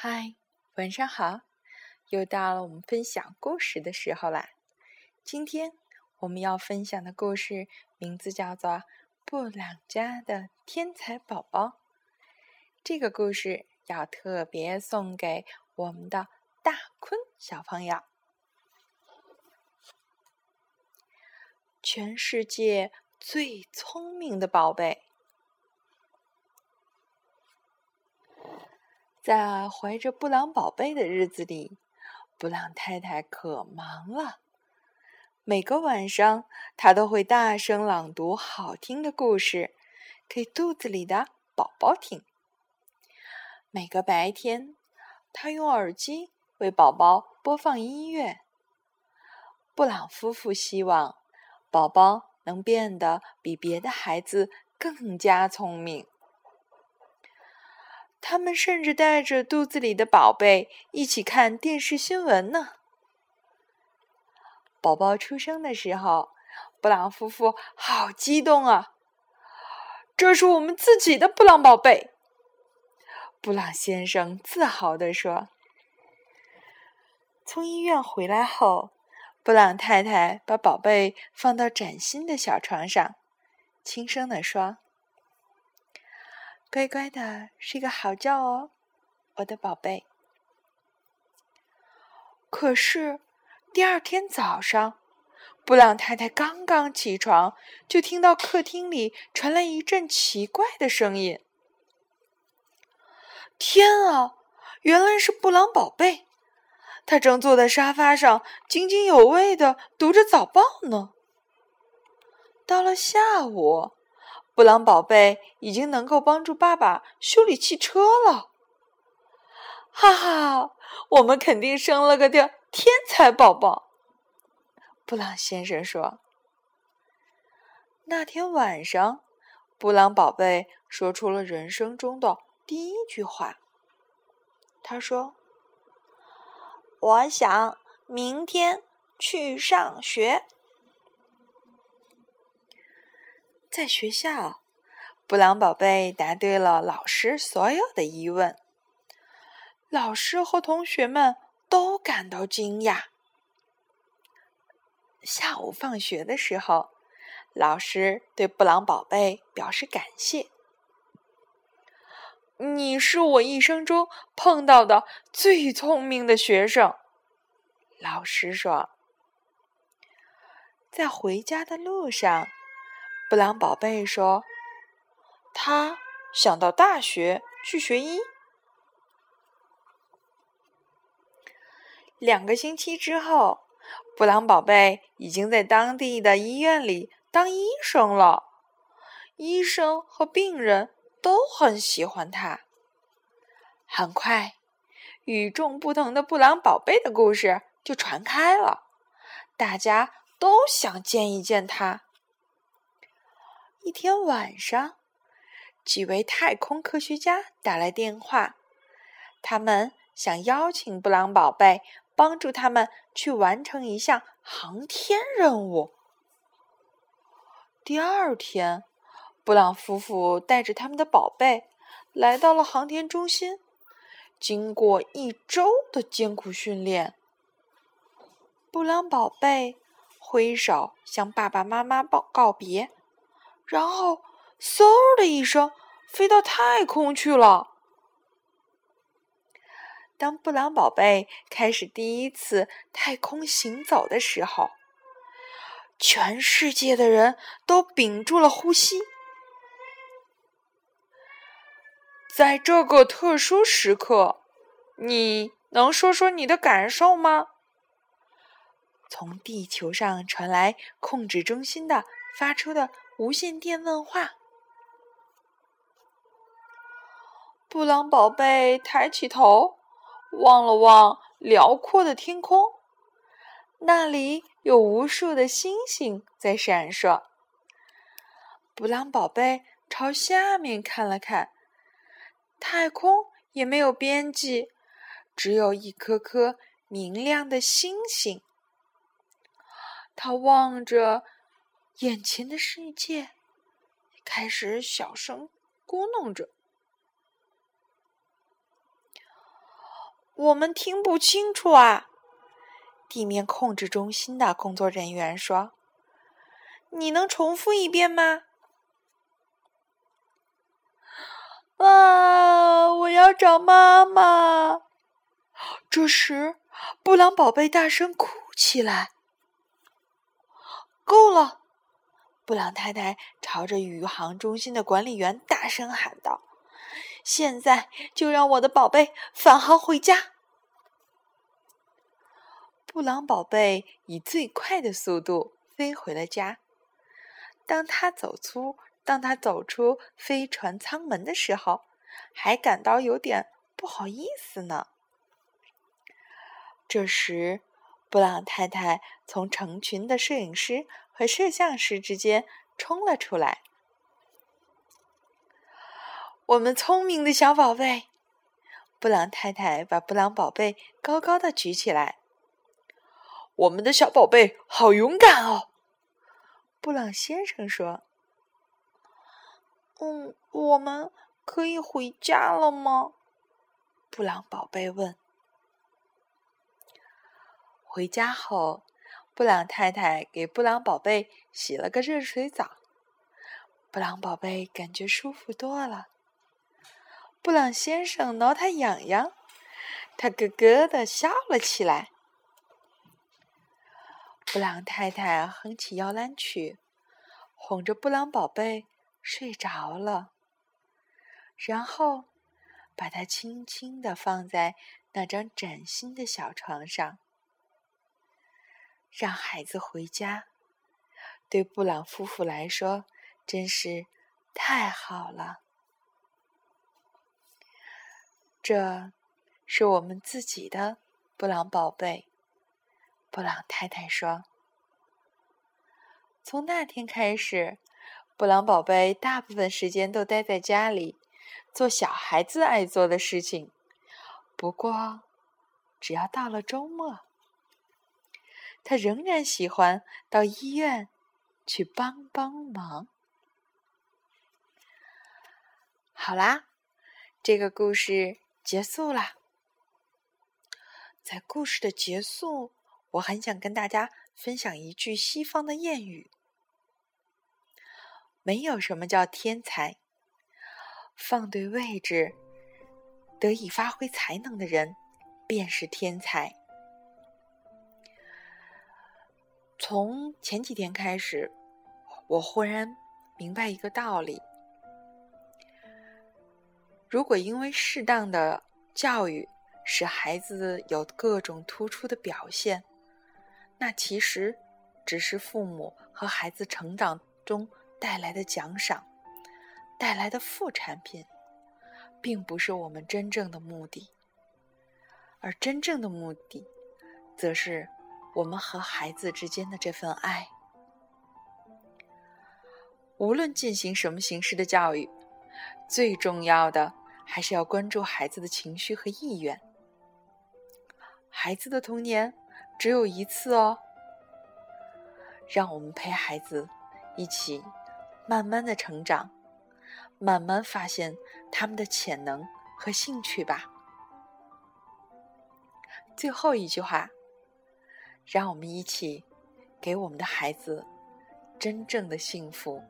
嗨，晚上好！又到了我们分享故事的时候啦。今天我们要分享的故事名字叫做《布朗家的天才宝宝》。这个故事要特别送给我们的大坤小朋友。全世界最聪明的宝贝。在怀着布朗宝贝的日子里，布朗太太可忙了。每个晚上，她都会大声朗读好听的故事给肚子里的宝宝听。每个白天，她用耳机为宝宝播放音乐。布朗夫妇希望宝宝能变得比别的孩子更加聪明。他们甚至带着肚子里的宝贝一起看电视新闻呢。宝宝出生的时候，布朗夫妇好激动啊！这是我们自己的布朗宝贝，布朗先生自豪地说。从医院回来后，布朗太太把宝贝放到崭新的小床上，轻声地说。乖乖的睡个好觉哦，我的宝贝。可是第二天早上，布朗太太刚刚起床，就听到客厅里传来一阵奇怪的声音。天啊，原来是布朗宝贝，他正坐在沙发上津津有味的读着早报呢。到了下午。布朗宝贝已经能够帮助爸爸修理汽车了，哈哈！我们肯定生了个天才宝宝。布朗先生说：“那天晚上，布朗宝贝说出了人生中的第一句话。他说：‘我想明天去上学。’”在学校，布朗宝贝答对了老师所有的疑问。老师和同学们都感到惊讶。下午放学的时候，老师对布朗宝贝表示感谢：“你是我一生中碰到的最聪明的学生。”老师说：“在回家的路上。”布朗宝贝说：“他想到大学去学医。”两个星期之后，布朗宝贝已经在当地的医院里当医生了。医生和病人都很喜欢他。很快，与众不同的布朗宝贝的故事就传开了，大家都想见一见他。一天晚上，几位太空科学家打来电话，他们想邀请布朗宝贝帮助他们去完成一项航天任务。第二天，布朗夫妇带着他们的宝贝来到了航天中心。经过一周的艰苦训练，布朗宝贝挥手向爸爸妈妈报告别。然后，嗖的一声，飞到太空去了。当布朗宝贝开始第一次太空行走的时候，全世界的人都屏住了呼吸。在这个特殊时刻，你能说说你的感受吗？从地球上传来控制中心的发出的。无线电问话。布朗宝贝抬起头，望了望辽阔的天空，那里有无数的星星在闪烁。布朗宝贝朝下面看了看，太空也没有边际，只有一颗颗明亮的星星。他望着。眼前的世界开始小声咕哝着：“我们听不清楚啊！地面控制中心的工作人员说：“你能重复一遍吗？”啊！我要找妈妈。这时，布朗宝贝大声哭起来。够了！布朗太太朝着宇航中心的管理员大声喊道：“现在就让我的宝贝返航回家！”布朗宝贝以最快的速度飞回了家。当他走出当他走出飞船舱门的时候，还感到有点不好意思呢。这时，布朗太太从成群的摄影师和摄像师之间冲了出来。我们聪明的小宝贝，布朗太太把布朗宝贝高高的举起来。我们的小宝贝好勇敢哦，布朗先生说。嗯，我们可以回家了吗？布朗宝贝问。回家后，布朗太太给布朗宝贝洗了个热水澡，布朗宝贝感觉舒服多了。布朗先生挠他痒痒，他咯咯的笑了起来。布朗太太哼起摇篮曲，哄着布朗宝贝睡着了，然后把它轻轻的放在那张崭新的小床上。让孩子回家，对布朗夫妇来说真是太好了。这是我们自己的布朗宝贝，布朗太太说。从那天开始，布朗宝贝大部分时间都待在家里，做小孩子爱做的事情。不过，只要到了周末。他仍然喜欢到医院去帮帮忙。好啦，这个故事结束啦。在故事的结束，我很想跟大家分享一句西方的谚语：“没有什么叫天才，放对位置，得以发挥才能的人，便是天才。”从前几天开始，我忽然明白一个道理：如果因为适当的教育使孩子有各种突出的表现，那其实只是父母和孩子成长中带来的奖赏，带来的副产品，并不是我们真正的目的。而真正的目的，则是。我们和孩子之间的这份爱，无论进行什么形式的教育，最重要的还是要关注孩子的情绪和意愿。孩子的童年只有一次哦，让我们陪孩子一起慢慢的成长，慢慢发现他们的潜能和兴趣吧。最后一句话。让我们一起给我们的孩子真正的幸福。